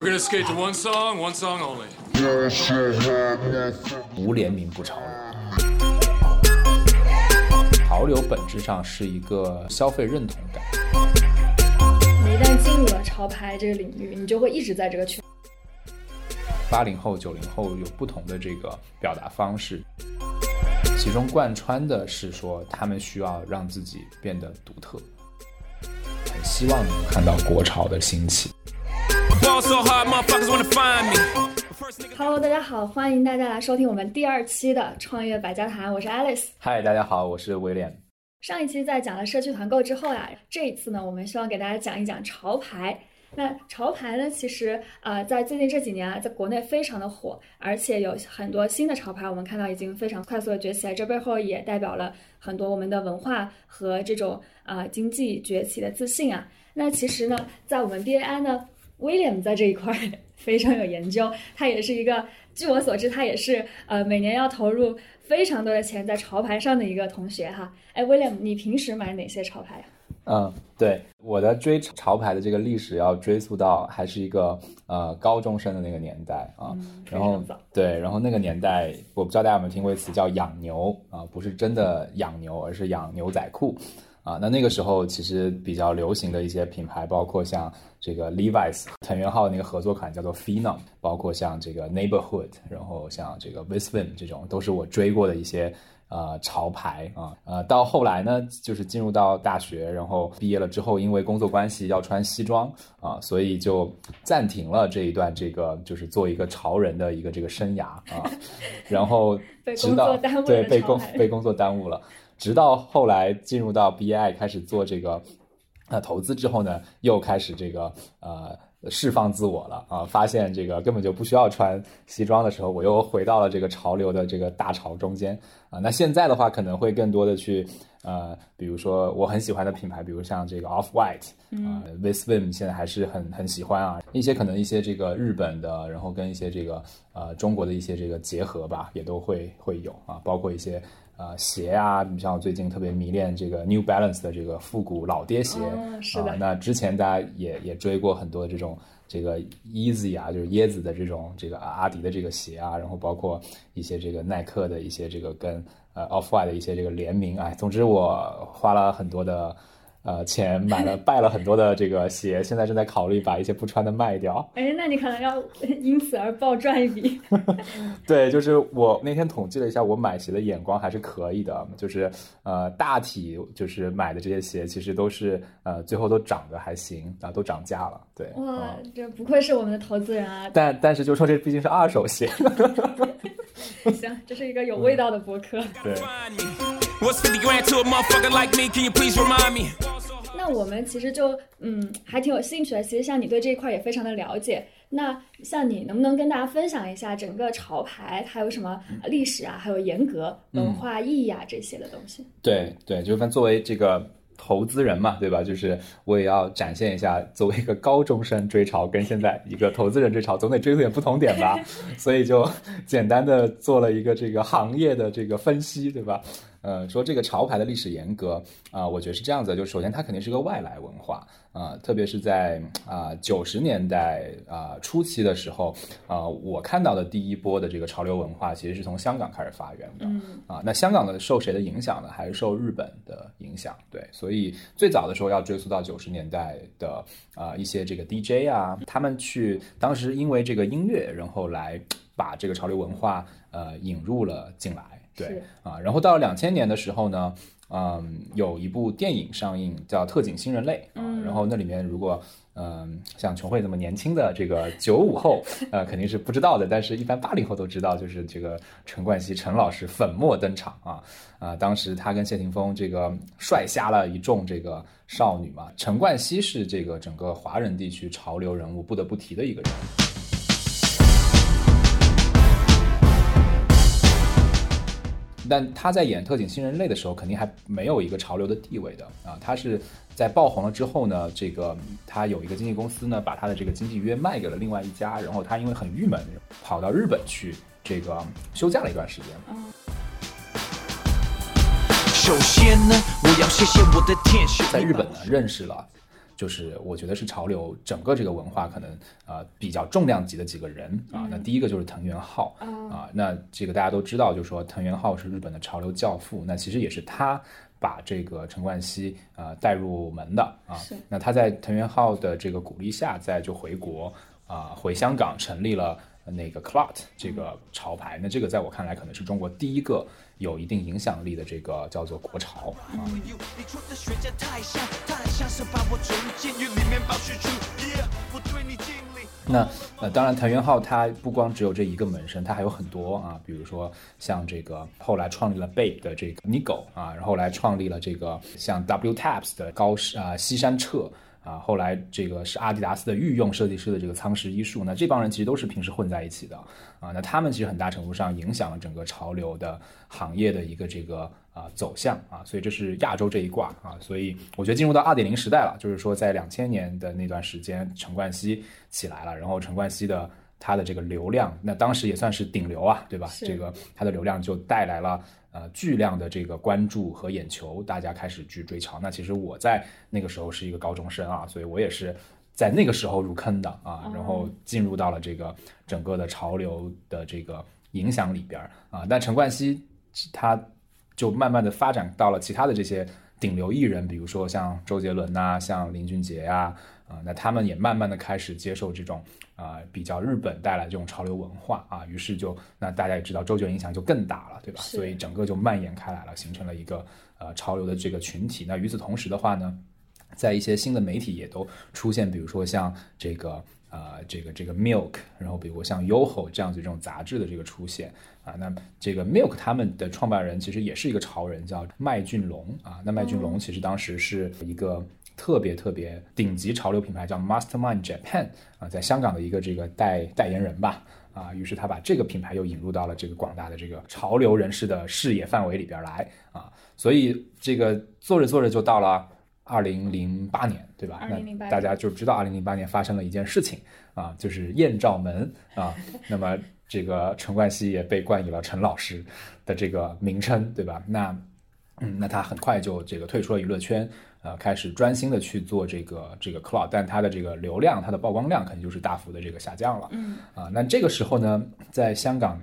We're gonna skate to one song, one song only. 无联名不潮流。潮流本质上是一个消费认同感。你一旦进入了潮牌这个领域，你就会一直在这个圈。八零后、九零后有不同的这个表达方式，其中贯穿的是说他们需要让自己变得独特，很希望能看到国潮的兴起。Hello，大家好，欢迎大家来收听我们第二期的创业百家谈，我是 Alice。嗨，大家好，我是威廉。上一期在讲了社区团购之后呀，这一次呢，我们希望给大家讲一讲潮牌。那潮牌呢，其实呃，在最近这几年啊，在国内非常的火，而且有很多新的潮牌，我们看到已经非常快速的崛起来。这背后也代表了很多我们的文化和这种呃经济崛起的自信啊。那其实呢，在我们 BAI 呢，威廉在这一块儿 非常有研究，他也是一个，据我所知，他也是呃每年要投入非常多的钱在潮牌上的一个同学哈。哎，威廉，你平时买哪些潮牌呀、嗯，对，我的追潮牌的这个历史要追溯到还是一个呃高中生的那个年代啊，嗯然后对，然后那个年代我不知道大家有没有听过一词叫养牛啊，不是真的养牛，而是养牛仔裤啊。那那个时候其实比较流行的一些品牌，包括像这个 Levi's 藤原浩的那个合作款叫做 Phenom，包括像这个 Neighborhood，然后像这个 Visvim 这种都是我追过的一些。呃，潮牌啊，呃，到后来呢，就是进入到大学，然后毕业了之后，因为工作关系要穿西装啊，所以就暂停了这一段这个就是做一个潮人的一个这个生涯啊，然后被工直到作耽误了对被工被工作耽误了，直到后来进入到 BI 开始做这个呃投资之后呢，又开始这个呃释放自我了啊，发现这个根本就不需要穿西装的时候，我又回到了这个潮流的这个大潮中间啊。那现在的话，可能会更多的去呃，比如说我很喜欢的品牌，比如像这个 Off White 啊、v i s v i m 现在还是很很喜欢啊。一些可能一些这个日本的，然后跟一些这个呃中国的一些这个结合吧，也都会会有啊，包括一些。呃，鞋啊，你像我最近特别迷恋这个 New Balance 的这个复古老爹鞋，哦是的啊那之前大家也也追过很多这种这个 Easy 啊，就是椰子的这种这个阿迪的这个鞋啊，然后包括一些这个耐克的一些这个跟呃 Off White 的一些这个联名，哎，总之我花了很多的呃钱买了败了很多的这个鞋，现在正在考虑把一些不穿的卖掉。哎，那你可能要因此而暴赚一笔。对，就是我那天统计了一下，我买鞋的眼光还是可以的，就是呃大体就是买的这些鞋，其实都是呃最后都涨得还行啊，都涨价了。对，哇嗯，这不愧是我们的投资人啊！但但是就说这毕竟是二手鞋，行，这是一个有味道的博客。对。What's 50 grand to a motherfucker like me? Can you please remind me? 那我们其实就嗯还挺有兴趣的。其实像你对这一块也非常的了解。那像你能不能跟大家分享一下整个潮牌它有什么历史啊，还有严格文化意义啊这些的东西？对对，就分作为这个投资人嘛，对吧？就是我也要展现一下，作为一个高中生追潮，跟现在一个投资人追潮，总得追出点不同点吧。所以就简单的做了一个这个行业的这个分析，对吧？呃，说这个潮牌的历史严格啊、我觉得是这样子，就首先它肯定是个外来文化啊、特别是在啊九十年代啊、初期的时候啊、我看到的第一波的这个潮流文化其实是从香港开始发源的。嗯啊，那香港的受谁的影响呢？还是受日本的影响？对，所以最早的时候要追溯到九十年代的啊、一些这个 DJ 啊，他们去当时因为这个音乐，然后来把这个潮流文化呃引入了进来。对啊，然后到了两千年的时候呢，嗯，有一部电影上映叫《特警新人类》啊，嗯然后那里面如果嗯像琼慧这么年轻的这个九五后，呃肯定是不知道的，但是一般八零后都知道，就是这个陈冠希陈老师粉墨登场啊啊，当时他跟谢霆锋这个帅瞎了一众这个少女嘛，陈冠希是这个整个华人地区潮流人物不得不提的一个人。但他在演《特警新人类》的时候，肯定还没有一个潮流的地位的啊。他是在爆红了之后呢，这个他有一个经纪公司呢，把他的这个经纪约卖给了另外一家，然后他因为很郁闷，跑到日本去这个休假了一段时间。首先呢，我要谢谢我的天使。在日本呢认识了就是我觉得是潮流整个这个文化可能呃比较重量级的几个人啊。那第一个就是藤原浩啊，那这个大家都知道，就是说藤原浩是日本的潮流教父，那其实也是他把这个陈冠希呃带入门的啊。那他在藤原浩的这个鼓励下，再就回国啊，回香港成立了那个 Clot 这个潮牌。那这个在我看来，可能是中国第一个。有一定影响力的这个叫做国潮啊。那呃，当然，藤原浩他不光只有这一个门生，他还有很多啊，比如说像这个后来创立了 Bape 的这个 Nigo 啊，然后来创立了这个像 W Taps 的高啊西山彻。啊，后来这个是阿迪达斯的御用设计师的这个仓石一树，那这帮人其实都是平时混在一起的啊。那他们其实很大程度上影响了整个潮流的行业的一个这个啊走向啊。所以这是亚洲这一卦啊。所以我觉得进入到二点零时代了，就是说在两千年的那段时间，陈冠希起来了，然后陈冠希的他的这个流量，那当时也算是顶流啊，对吧？这个他的流量就带来了。呃，巨量的这个关注和眼球，大家开始去追潮。那其实我在那个时候是一个高中生啊，所以我也是在那个时候入坑的啊，然后进入到了这个整个的潮流的这个影响里边啊。但陈冠希他就慢慢的发展到了其他的这些顶流艺人，比如说像周杰伦呐，像林俊杰呀。啊，那他们也慢慢的开始接受这种啊比较日本带来这种潮流文化啊，于是就那大家也知道周杰伦影响就更大了，对吧？所以整个就蔓延开来了，形成了一个呃潮流的这个群体。那与此同时的话呢，在一些新的媒体也都出现，比如说像这个呃这个这个 Milk，然后比如像 YoHo 这样子这种杂志的这个出现啊，那这个 Milk 他们的创办人其实也是一个潮人，叫麦浚龙啊。那麦浚龙其实当时是一个。特别特别顶级潮流品牌叫 Mastermind Japan 啊，在香港的一个这个代代言人吧啊，于是他把这个品牌又引入到了这个广大的这个潮流人士的视野范围里边来啊，所以这个做着做着就到了二零零八年，对吧？那大家就知道二零零八年发生了一件事情啊，就是艳照门啊，那么这个陈冠希也被冠以了陈老师的这个名称，对吧？那嗯，那他很快就这个退出了娱乐圈。呃，开始专心的去做这个这个 cloud，但它的这个流量、它的曝光量肯定就是大幅的这个下降了。嗯啊，那这个时候呢，在香港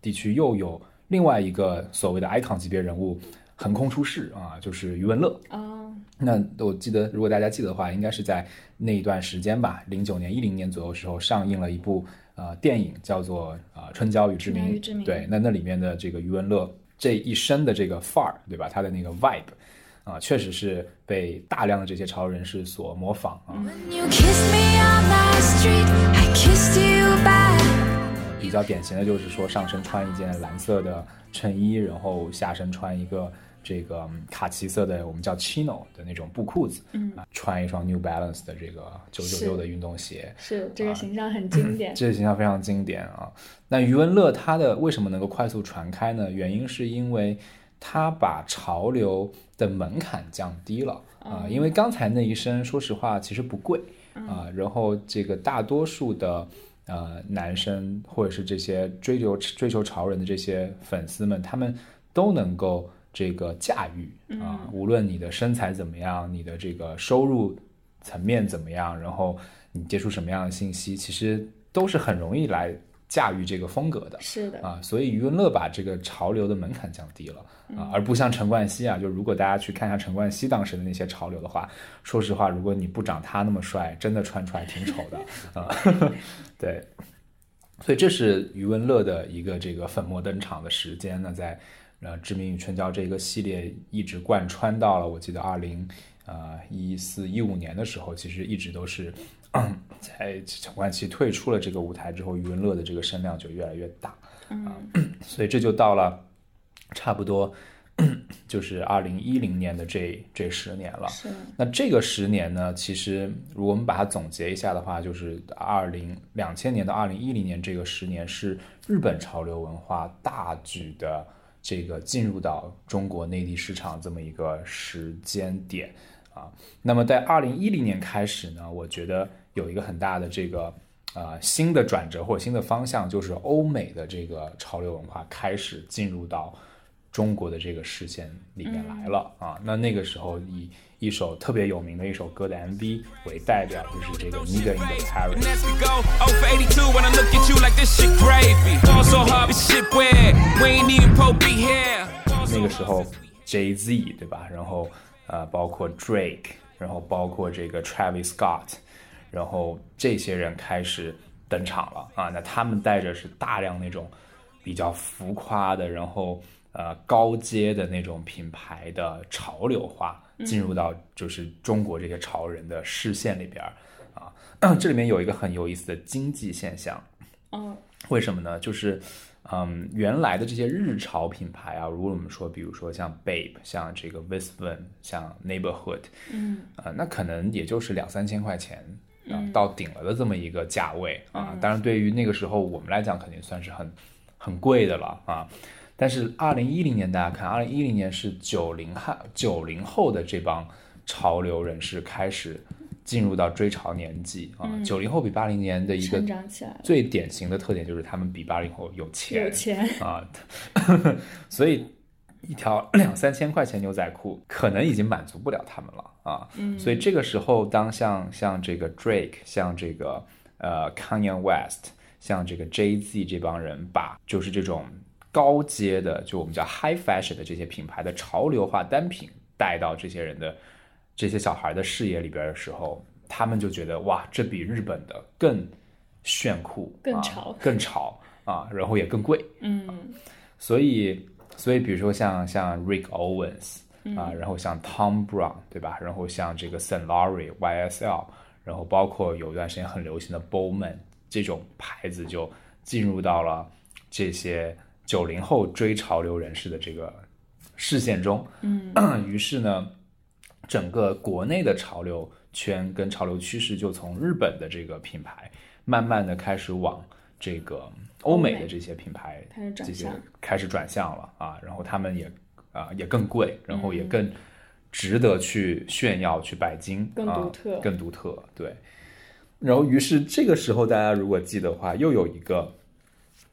地区又有另外一个所谓的 icon 级别人物横空出世啊，就是余文乐。哦，那我记得，如果大家记得的话，应该是在那一段时间吧，零九年、一零年左右时候上映了一部呃电影，叫做啊《春娇与志明》。对，那那里面的这个余文乐这一身的这个范儿，对吧？他的那个 vibe。啊，确实是被大量的这些潮人士所模仿啊。比较典型的就是说，上身穿一件蓝色的衬衣，然后下身穿一个这个卡其色的，我们叫 chino 的那种布裤子，嗯，穿一双 New Balance 的这个九九六的运动鞋，是这个形象很经典，这个形象非常经典啊。那余文乐他的为什么能够快速传开呢？原因是因为。他把潮流的门槛降低了啊，因为刚才那一身，说实话其实不贵啊。然后这个大多数的呃男生或者是这些追求追求潮人的这些粉丝们，他们都能够这个驾驭啊。无论你的身材怎么样，你的这个收入层面怎么样，然后你接触什么样的信息，其实都是很容易来。驾驭这个风格的，是的啊，所以余文乐把这个潮流的门槛降低了啊，而不像陈冠希啊，就如果大家去看一下陈冠希当时的那些潮流的话，说实话，如果你不长他那么帅，真的穿出来挺丑的 啊。对，所以这是余文乐的一个这个粉墨登场的时间呢，在呃《志明与春娇》这个系列一直贯穿到了我记得二零呃一四一五年的时候，其实一直都是。在陈冠希退出了这个舞台之后，余文乐的这个声量就越来越大啊，所以这就到了差不多就是二零一零年的这这十年了。那这个十年呢，其实如果我们把它总结一下的话，就是二零两千年到二零一零年这个十年是日本潮流文化大举的这个进入到中国内地市场这么一个时间点啊。那么在二零一零年开始呢，我觉得。有一个很大的这个呃新的转折或者新的方向，就是欧美的这个潮流文化开始进入到中国的这个视线里面来了、啊。那那个时候以一首特别有名的一首歌的 MV 为代表，就是这个 Nigga in the And Paris。as we go, 0 for 82 when I weird. We ain't even Pope be here. 那个时候 Jay Z 对吧？然后呃，包括 Drake，然后包括这个 Travis Scott，然后这些人开始登场了啊。那他们带着是大量那种比较浮夸的，然后呃高阶的那种品牌的潮流化，进入到就是中国这些潮人的视线里边儿啊。这里面有一个很有意思的经济现象，嗯为什么呢？就是，嗯，原来的这些日潮品牌啊，如果我们说，比如说像 Babe，像这个 Visvin，像 Neighborhood，嗯呃，那可能也就是两三千块钱啊、到顶了的这么一个价位啊。当然，对于那个时候我们来讲，肯定算是很很贵的了啊。但是二零一零年，大家看，二零一零年是九零后九零后的这帮潮流人士开始进入到追潮年纪啊。九零后比八零年的一个最典型的特点就是他们比八零后有钱，有钱，啊，所以一条两三千块钱牛仔裤可能已经满足不了他们了啊。嗯所以这个时候，当像像这个 Drake，像这个呃 Kanye West，像这个 Jay Z 这帮人把就是这种高阶的，就我们叫 high fashion 的这些品牌的潮流化单品带到这些人的这些小孩的视野里边的时候，他们就觉得哇，这比日本的更炫酷、啊更潮更潮啊，然后也更贵。嗯所以，所以比如说像像 Rick Owens 啊，然后像 Tom Brown 对吧？然后像这个 Saint Laurent YSL，然后包括有一段时间很流行的 Bowman 这种牌子，就进入到了这些九零后追潮流人士的这个视线中。嗯，于是呢，整个国内的潮流圈跟潮流趋势就从日本的这个品牌，慢慢的开始往这个欧美的这些品牌这些向。开始转向了啊，然后他们也啊、也更贵，然后嗯也更值得去炫耀、去拜金，更啊独特。更独特，对。然后，于是这个时候，大家如果记得的话，又有一个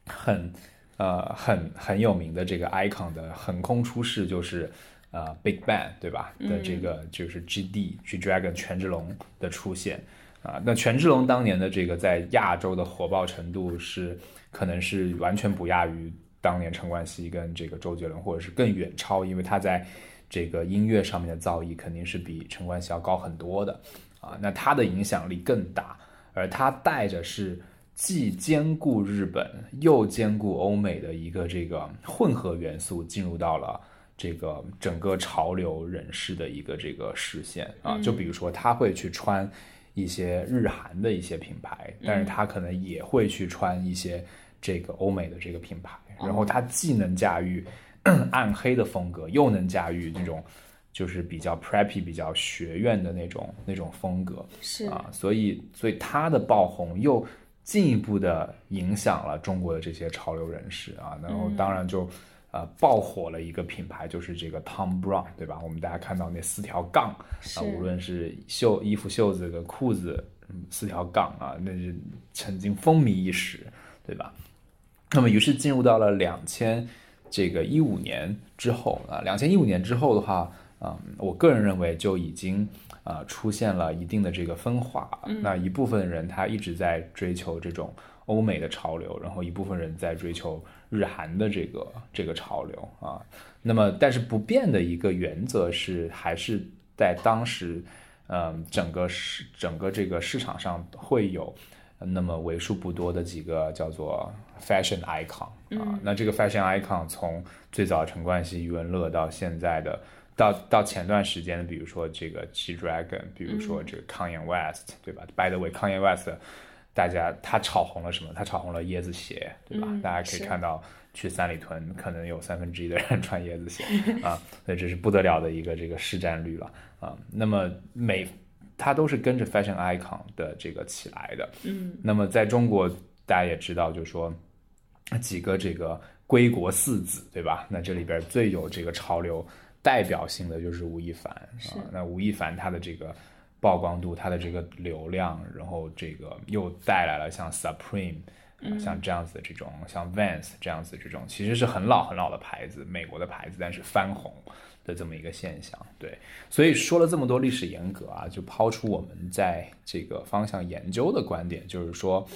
很呃很很有名的这个 icon 的横空出世，就是呃 Big Bang 对吧？的这个就是 GD G Dragon 权志龙的出现啊、那权志龙当年的这个在亚洲的火爆程度是可能是完全不亚于当年陈冠希跟这个周杰伦，或者是更远超，因为他在这个音乐上面的造诣肯定是比陈冠希要高很多的啊。那他的影响力更大，而他带着是既兼顾日本又兼顾欧美的一个这个混合元素，进入到了这个整个潮流人士的一个这个视线啊。就比如说，他会去穿一些日韩的一些品牌，但是他可能也会去穿一些这个欧美的这个品牌，然后他既能驾驭 暗黑的风格，又能驾驭这种就是比较 preppy、比较学院的那种那种风格。是啊，所以所以他的爆红又进一步的影响了中国的这些潮流人士啊，然后当然就。呃，爆火了一个品牌，就是这个 Tom Brown，对吧？我们大家看到那四条杠啊，无论是袖衣服袖子跟裤子，嗯，四条杠啊，那是曾经风靡一时，对吧？那么于是进入到了两千这个一五年之后啊，两千一五年之后的话，嗯，我个人认为就已经啊、呃出现了一定的这个分化。那一部分人他一直在追求这种欧美的潮流，然后一部分人在追求日韩的这个这个潮流啊。那么但是不变的一个原则是，还是在当时，嗯，整个市整个这个市场上会有。那么为数不多的几个叫做 fashion icon 啊，那这个 fashion icon 从最早陈冠希、余文乐到现在的，到到前段时间，比如说这个 G Dragon，比如说这个 Kanye West，、对吧？By the way，Kanye West，大家他炒红了什么？他炒红了椰子鞋，对吧？嗯大家可以看到去三里屯，可能有三分之一的人穿椰子鞋 啊，所以这是不得了的一个这个市占率了啊。那么每它都是跟着 fashion icon 的这个起来的。嗯，那么在中国，大家也知道，就是说几个这个归国四子，对吧？那这里边最有这个潮流代表性的就是吴亦凡是啊。那吴亦凡他的这个曝光度，它的这个流量，然后这个又带来了像 Supreme。啊像这样子的这种，像 Vans 这样子这种，其实是很老很老的牌子，美国的牌子，但是翻红的这么一个现象。对，所以说了这么多历史沿革啊，就抛出我们在这个方向研究的观点，就是说，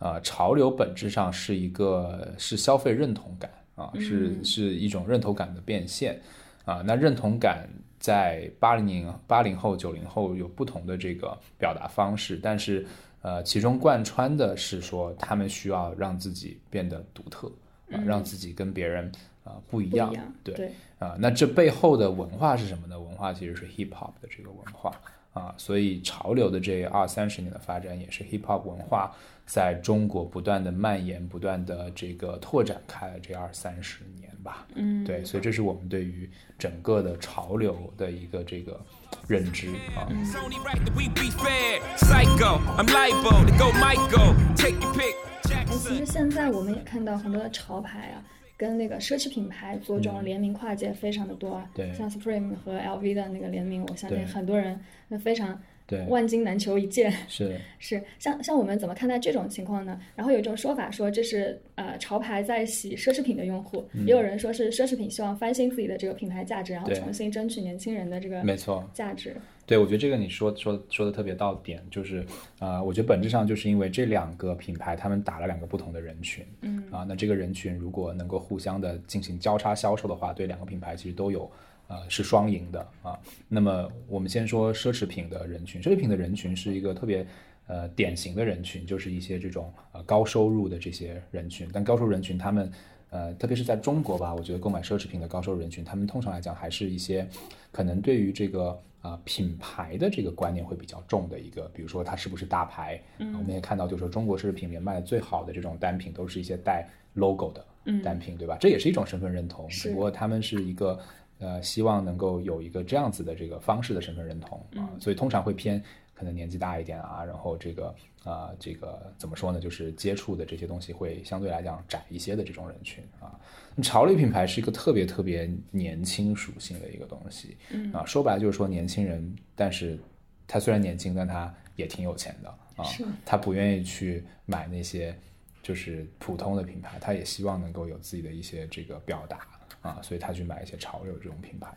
呃，潮流本质上是一个是消费认同感啊，是是一种认同感的变现啊。那认同感在八零年八零后、九零后有不同的这个表达方式，但是呃，其中贯穿的是说，他们需要让自己变得独特啊，让自己跟别人啊、不一样。不一样对对啊，那这背后的文化是什么呢？文化其实是 hip hop 的这个文化啊，所以潮流的这二三十年的发展也是 hip hop 文化在中国不断的蔓延、不断的这个拓展开了这二三十年吧。嗯，对，所以这是我们对于整个的潮流的一个这个认知啊。It's only right that we be fair. Psycho, I'm liable to go Michael. Take your pick. 哎，其实现在我们也看到很多的潮牌啊，跟那个奢侈品牌做这种联名跨界非常的多啊。嗯对像 Supreme 和 LV 的那个联名，我相信很多人那非常对万金难求一件。是 是像像我们怎么看待这种情况呢？然后有一种说法说这是呃潮牌在洗奢侈品的用户，也有人说是奢侈品希望翻新自己的这个品牌价值，然后重新争取年轻人的这个没错。价值。对，我觉得这个你说说说的特别到点，就是呃，我觉得本质上就是因为这两个品牌他们打了两个不同的人群，嗯啊，那这个人群如果能够互相的进行交叉销售的话，对两个品牌其实都有呃是双赢的啊。那么我们先说奢侈品的人群，奢侈品的人群是一个特别。呃，典型的人群就是一些这种呃高收入的这些人群，但高收入人群他们呃，特别是在中国吧，我觉得购买奢侈品的高收入人群，他们通常来讲还是一些可能对于这个啊、呃品牌的这个观念会比较重的一个，比如说它是不是大牌，嗯、我们也看到就是说中国奢侈品里面卖的最好的这种单品都是一些带 logo 的单品，对吧？这也是一种身份认同，只不过他们是一个。呃，希望能够有一个这样子的这个方式的身份认同啊，所以通常会偏可能年纪大一点啊，然后这个啊、这个怎么说呢，就是接触的这些东西会相对来讲窄一些的这种人群啊。那潮流品牌是一个特别特别年轻属性的一个东西，嗯啊，说白了就是说年轻人，但是他虽然年轻，但他也挺有钱的啊，他不愿意去买那些就是普通的品牌，他也希望能够有自己的一些这个表达啊，所以他去买一些潮流这种品牌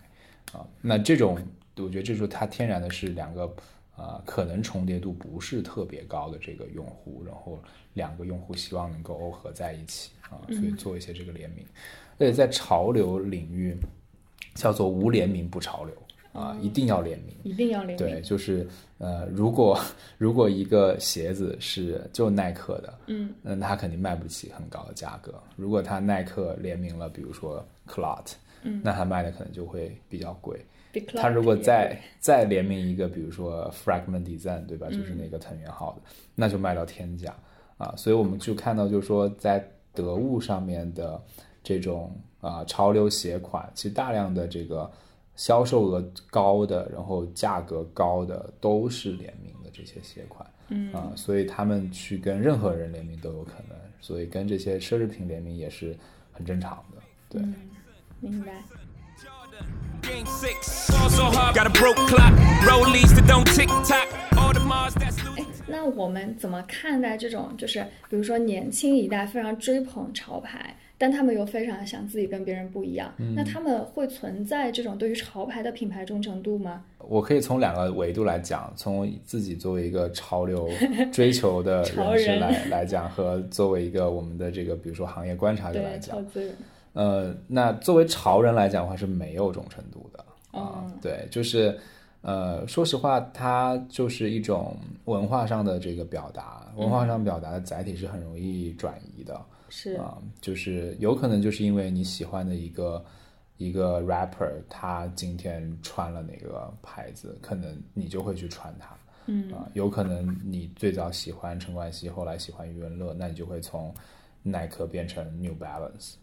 啊。那这种我觉得这时候它天然的是两个啊、可能重叠度不是特别高的这个用户，然后两个用户希望能够耦合在一起啊，所以做一些这个联名。而且在潮流领域叫做无联名不潮流啊，一定要联名。一定要联名。对，就是呃，如果如果一个鞋子是就耐克的，嗯，那它肯定卖不起很高的价格。如果它耐克联名了，比如说 Clot，嗯，那它卖的可能就会比较贵。它如果再再联名一个，比如说 Fragment Design，对吧？就是那个藤原浩的，那就卖到天价啊！所以我们就看到，就是说在得物上面的这种啊潮流鞋款，其实大量的这个销售额高的，然后价格高的都是联名的这些鞋款，嗯啊，所以他们去跟任何人联名都有可能，所以跟这些奢侈品联名也是很正常的，对。明白。那我们怎么看待这种，就是比如说年轻一代非常追捧潮牌，但他们又非常想自己跟别人不一样，嗯。那他们会存在这种对于潮牌的品牌忠诚度吗？我可以从两个维度来讲，从自己作为一个潮流追求的 潮人士人。来来讲，和作为一个我们的这个比如说行业观察者来，讲。呃，那作为潮人来讲的话是没有忠诚度的啊、哦对，就是呃，说实话，它就是一种文化上的这个表达，文化上表达的载体是很容易转移的。是啊、就是有可能就是因为你喜欢的一个一个 rapper，他今天穿了哪个牌子，可能你就会去穿它。嗯啊、有可能你最早喜欢陈冠希，后来喜欢余文乐，那你就会从耐克变成 New Balance 啊。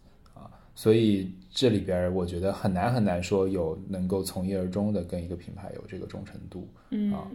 所以这里边我觉得很难很难说有能够从一而终的跟一个品牌有这个忠诚度。嗯啊。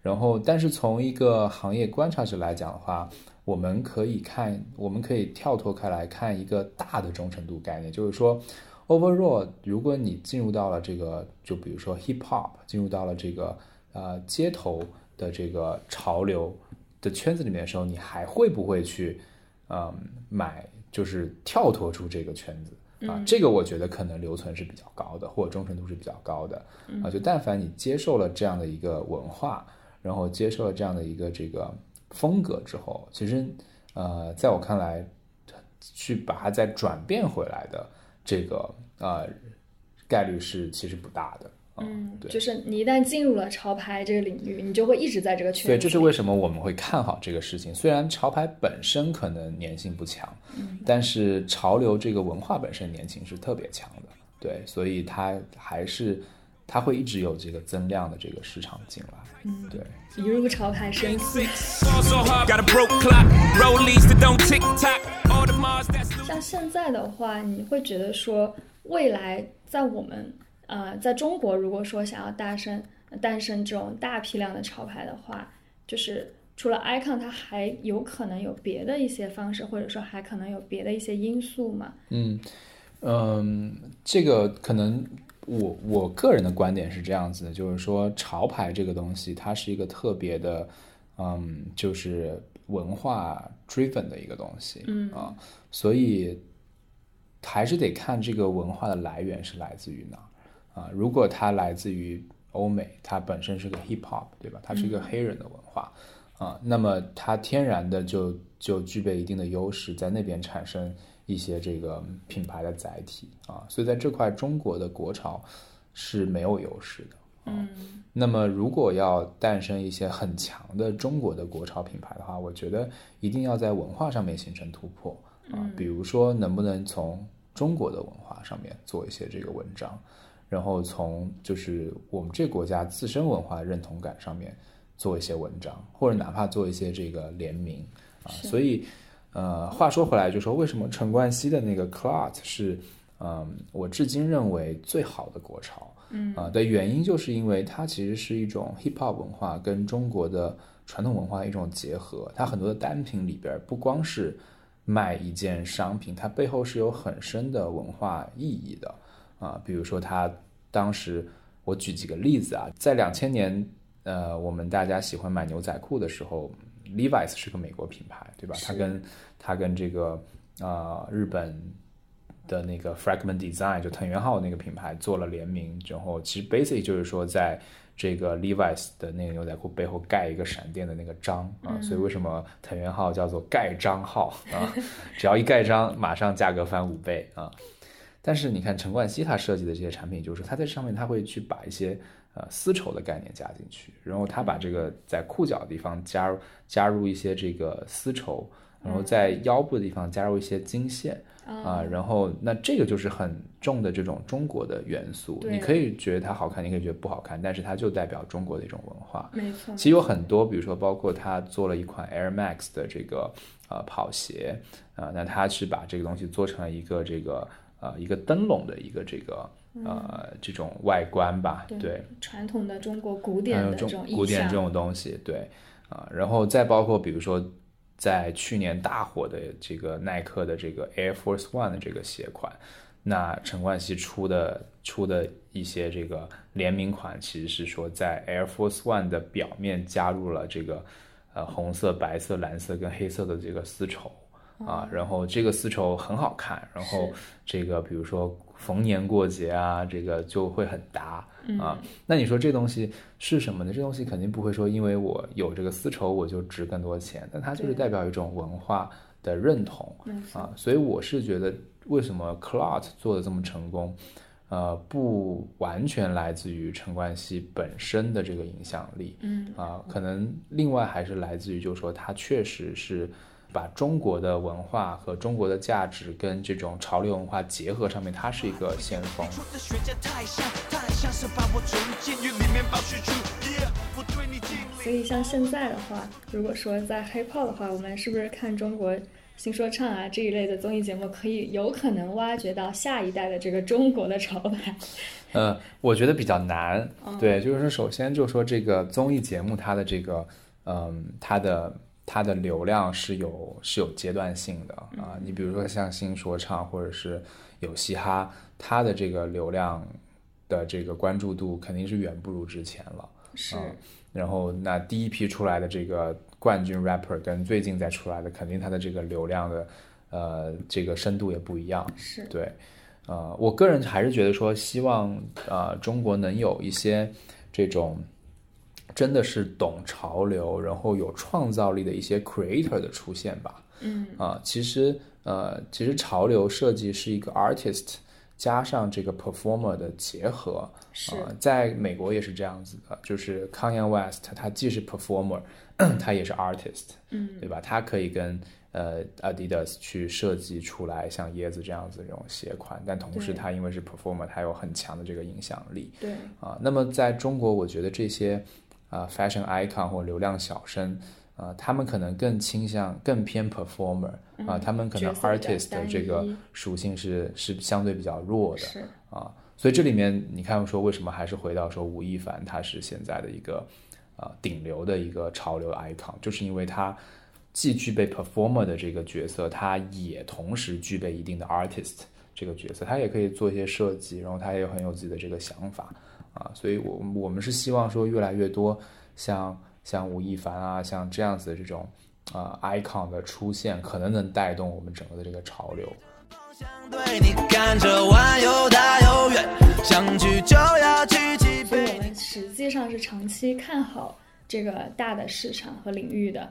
然后，但是从一个行业观察者来讲的话，我们可以看，我们可以跳脱开来看一个大的忠诚度概念，就是说，overall，如果你进入到了这个，就比如说 hip hop，进入到了这个呃街头的这个潮流的圈子里面的时候，你还会不会去嗯买就是跳脱出这个圈子啊，这个我觉得可能留存是比较高的，或者忠诚度是比较高的啊。就但凡你接受了这样的一个文化，然后接受了这样的一个这个风格之后，其实呃，在我看来，去把它再转变回来的这个呃概率是其实不大的。嗯，对就是你一旦进入了潮牌这个领域，你就会一直在这个圈子里。对，这是为什么我们会看好这个事情。虽然潮牌本身可能粘性不强，嗯但是潮流这个文化本身粘性是特别强的。对，所以它还是它会一直有这个增量的这个市场进来。嗯，对。一入潮牌深似。Fall so hard, got a broke clock. Rollies that don't tick tock. All the Mars that's 像现在的话，你会觉得说，未来在我们呃，在中国，如果说想要诞生诞生这种大批量的潮牌的话，就是除了 icon，它还有可能有别的一些方式，或者说还可能有别的一些因素嘛？嗯嗯，这个可能我我个人的观点是这样子的，就是说潮牌这个东西，它是一个特别的，嗯，就是文化 driven 的一个东西，嗯啊，所以还是得看这个文化的来源是来自于哪儿啊。如果它来自于欧美，它本身是个 hip hop，对吧？它是一个黑人的文化。啊，那么它天然的就就具备一定的优势，在那边产生一些这个品牌的载体啊，所以在这块中国的国潮是没有优势的。嗯，那么如果要诞生一些很强的中国的国潮品牌的话，我觉得一定要在文化上面形成突破啊，比如说能不能从中国的文化上面做一些这个文章，然后从就是我们这个国家自身文化认同感上面。做一些文章，或者哪怕做一些这个联名啊，所以，呃，话说回来，就说为什么陈冠希的那个 Clot 是，嗯，我至今认为最好的国潮，嗯啊的原因，就是因为它其实是一种 hip hop 文化跟中国的传统文化一种结合，它很多的单品里边不光是卖一件商品，它背后是有很深的文化意义的啊，比如说他当时，我举几个例子啊，在两千年。呃，我们大家喜欢买牛仔裤的时候，Levi's 是个美国品牌，对吧？它跟它跟这个呃日本的那个 Fragment Design 就藤原浩那个品牌做了联名，然后其实 basic 就是说在这个 Levi's 的那个牛仔裤背后盖一个闪电的那个章啊，所以为什么藤原浩叫做盖章号啊？只要一盖章，马上价格翻五倍啊！但是你看陈冠希他设计的这些产品，就是他在上面他会去把一些呃丝绸的概念加进去，然后他把这个在裤脚的地方加入加入一些这个丝绸，然后在腰部的地方加入一些金线啊，然后那这个就是很重的这种中国的元素，你可以觉得它好看，你可以觉得不好看，但是它就代表中国的一种文化。没错，其实有很多，比如说包括他做了一款 Air Max 的这个呃跑鞋啊，那他是把这个东西做成了一个这个。呃，一个灯笼的一个这个呃这种外观吧，对，传统的中国古典的这种古典这种东西，对，啊，然后再包括比如说在去年大火的这个耐克的这个 Air Force One 的这个鞋款，那陈冠希出的出的一些这个联名款，其实是说在 Air Force One 的表面加入了这个呃红色、白色、蓝色跟黑色的这个丝绸。啊，然后这个丝绸很好看，然后这个比如说逢年过节啊，这个就会很搭啊。那你说这东西是什么呢？这东西肯定不会说，因为我有这个丝绸我就值更多钱，但它就是代表一种文化的认同啊。所以我是觉得，为什么 Clot 做的这么成功，呃，不完全来自于陈冠希本身的这个影响力，嗯啊，可能另外还是来自于，就是说他确实是。把中国的文化和中国的价值跟这种潮流文化结合上面，它是一个先锋。所以像现在的话，如果说在 hip hop 的话，我们是不是看中国新说唱啊这一类的综艺节目，可以有可能挖掘到下一代的这个中国的潮牌？呃，我觉得比较难。对，就是说，首先就说这个综艺节目它的这个，嗯，它的。它的流量是有是有阶段性的啊，你比如说像新说唱或者是有嘻哈，它的这个流量的这个关注度肯定是远不如之前了。是。然后那第一批出来的这个冠军 rapper 跟最近再出来的，肯定他的这个流量的呃这个深度也不一样。是对，呃，我个人还是觉得说，希望呃中国能有一些这种真的是懂潮流，然后有创造力的一些 creator 的出现吧。嗯啊，其实呃，其实潮流设计是一个 artist 加上这个 performer 的结合。是啊，在美国也是这样子的，就是 Kanye West 他既是 performer，他也是 artist，嗯对吧？他可以跟呃 Adidas 去设计出来像椰子这样子这种鞋款，但同时对他因为是 performer，他有很强的这个影响力。对啊，那么在中国，我觉得这些啊、fashion icon 或流量小生啊、他们可能更倾向更偏 performer 啊、他们可能 artist 的这个属性是是相对比较弱的是啊，所以这里面你看说为什么还是回到说吴亦凡他是现在的一个啊、顶流的一个潮流 icon，就是因为他既具备 performer 的这个角色，他也同时具备一定的 artist 这个角色，他也可以做一些设计，然后他也很有自己的这个想法啊，所以我我们是希望说越来越多像像吴亦凡啊，像这样子的这种啊、icon 的出现，可能能带动我们整个的这个潮流。想对你看着弯又大又远，想去就要去起飞。所以我们实际上是长期看好这个大的市场和领域的。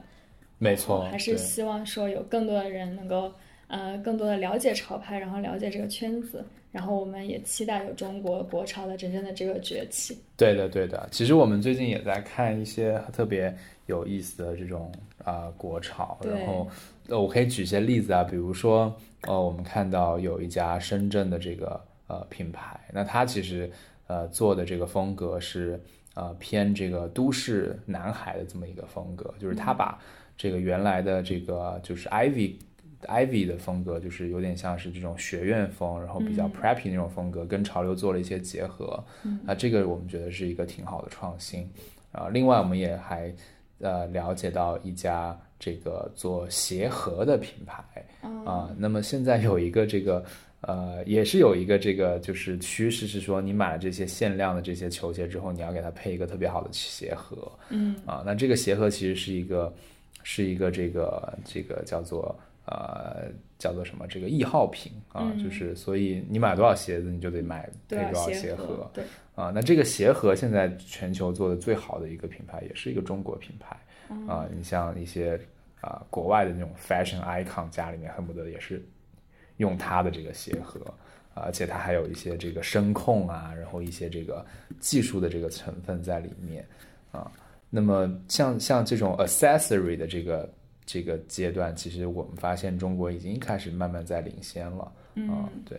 没错，还是希望说有更多的人能够呃更多的了解潮牌，然后了解这个圈子，然后我们也期待有中国国潮的真正的这个崛起。对的，对的。其实我们最近也在看一些特别有意思的这种啊、国潮，然后呃我可以举一些例子啊，比如说呃，我们看到有一家深圳的这个呃品牌，那它其实呃做的这个风格是呃偏这个都市男孩的这么一个风格，就是他把这个原来的这个就是 Ivy。Ivy 的风格就是有点像是这种学院风，然后比较 preppy 那种风格，跟潮流做了一些结合。啊，这个我们觉得是一个挺好的创新。啊，另外我们也还呃了解到一家这个做鞋盒的品牌啊，那么现在有一个这个呃，也是有一个这个就是趋势是说，你买了这些限量的这些球鞋之后，你要给它配一个特别好的鞋盒。嗯啊，那这个鞋盒其实是一个是一个这个这个叫做呃叫做什么这个易耗品啊，就是所以你买多少鞋子，你就得买多少鞋鞋盒。对，啊，那这个鞋盒现在全球做的最好的一个品牌，也是一个中国品牌嗯啊。你像一些啊国外的那种 fashion icon 家里面，恨不得也是用它的这个鞋盒，啊而且它还有一些这个声控啊，然后一些这个技术的这个成分在里面啊。那么像像这种 accessory 的这个这个阶段，其实我们发现中国已经开始慢慢在领先了啊。对。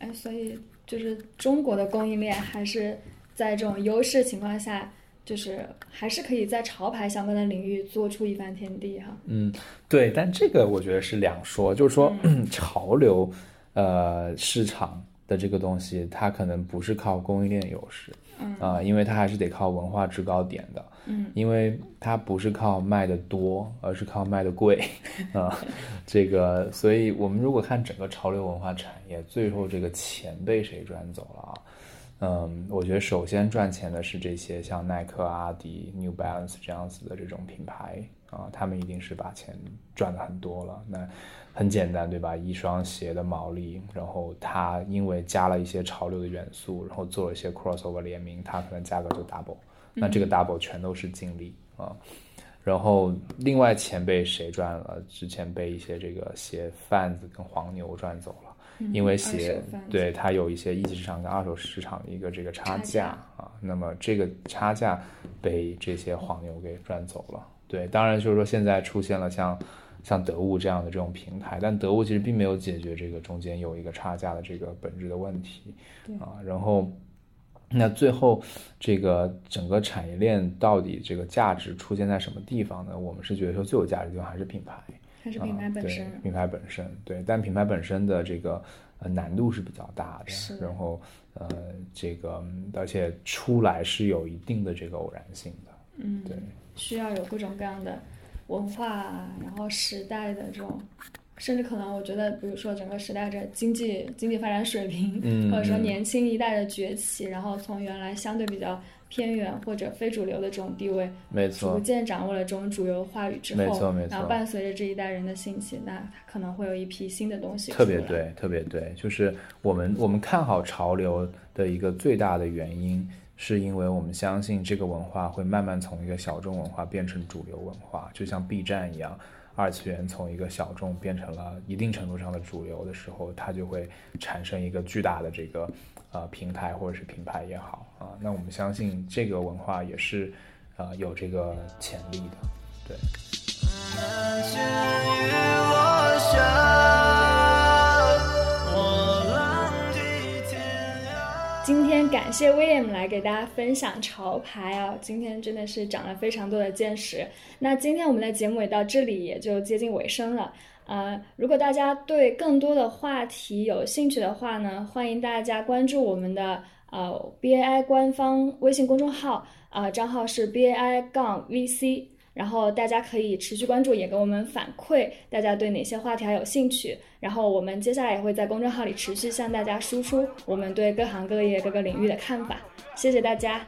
哎，所以就是中国的供应链还是在这种优势情况下，就是还是可以在潮牌相关的领域做出一番天地哈。嗯，对，但这个我觉得是两说，就是说、潮流呃市场的这个东西，它可能不是靠供应链优势，嗯啊、因为它还是得靠文化制高点的，嗯，因为它不是靠卖的多，而是靠卖的贵啊、这个，所以我们如果看整个潮流文化产业，最后这个钱被谁赚走了啊？嗯，我觉得首先赚钱的是这些像耐克、阿迪、New Balance 这样子的这种品牌啊，他们一定是把钱赚的很多了。那很简单，对吧？一双鞋的毛利，然后它因为加了一些潮流的元素，然后做了一些 crossover 联名，它可能价格就 double，那这个 double 全都是净利啊。然后另外钱被谁赚了？之前被一些这个鞋贩子跟黄牛赚走了。因为鞋对它有一些一级市场跟二手市场的一个这个差价啊，那么这个差价被这些黄牛给赚走了。对，当然就是说现在出现了像像得物这样的这种平台，但得物其实并没有解决这个中间有一个差价的这个本质的问题啊。然后那最后这个整个产业链到底这个价值出现在什么地方呢？我们是觉得说最有价值的地方还是品牌。还是品牌本身品牌本身对，但品牌本身的这个呃难度是比较大的，是然后呃这个嗯而且出来是有一定的这个偶然性的，嗯，对，需要有各种各样的文化，然后时代的这种甚至可能我觉得，比如说整个时代这经济经济发展水平，嗯或者说嗯年轻一代的崛起，然后从原来相对比较偏远或者非主流的这种地位，没错逐，渐掌握了这种主流话语之后，没错没错然后伴随着这一代人的兴起，那可能会有一批新的东西特别。对，特别对，就是我们我们看好潮流的一个最大的原因，是因为我们相信这个文化会慢慢从一个小众文化变成主流文化，就像 B 站一样。二次元从一个小众变成了一定程度上的主流的时候，它就会产生一个巨大的这个呃平台或者是品牌也好啊。那我们相信这个文化也是呃有这个潜力的，对。今天感谢 William 来给大家分享潮牌啊，今天真的是长了非常多的见识。那今天我们的节目也到这里也就接近尾声了。呃，如果大家对更多的话题有兴趣的话呢，欢迎大家关注我们的呃 BAI 官方微信公众号，啊、账号是 BAI 杠 VC。然后大家可以持续关注，也给我们反馈大家对哪些话题还有兴趣。然后我们接下来也会在公众号里持续向大家输出我们对各行各业各个领域的看法。谢谢大家。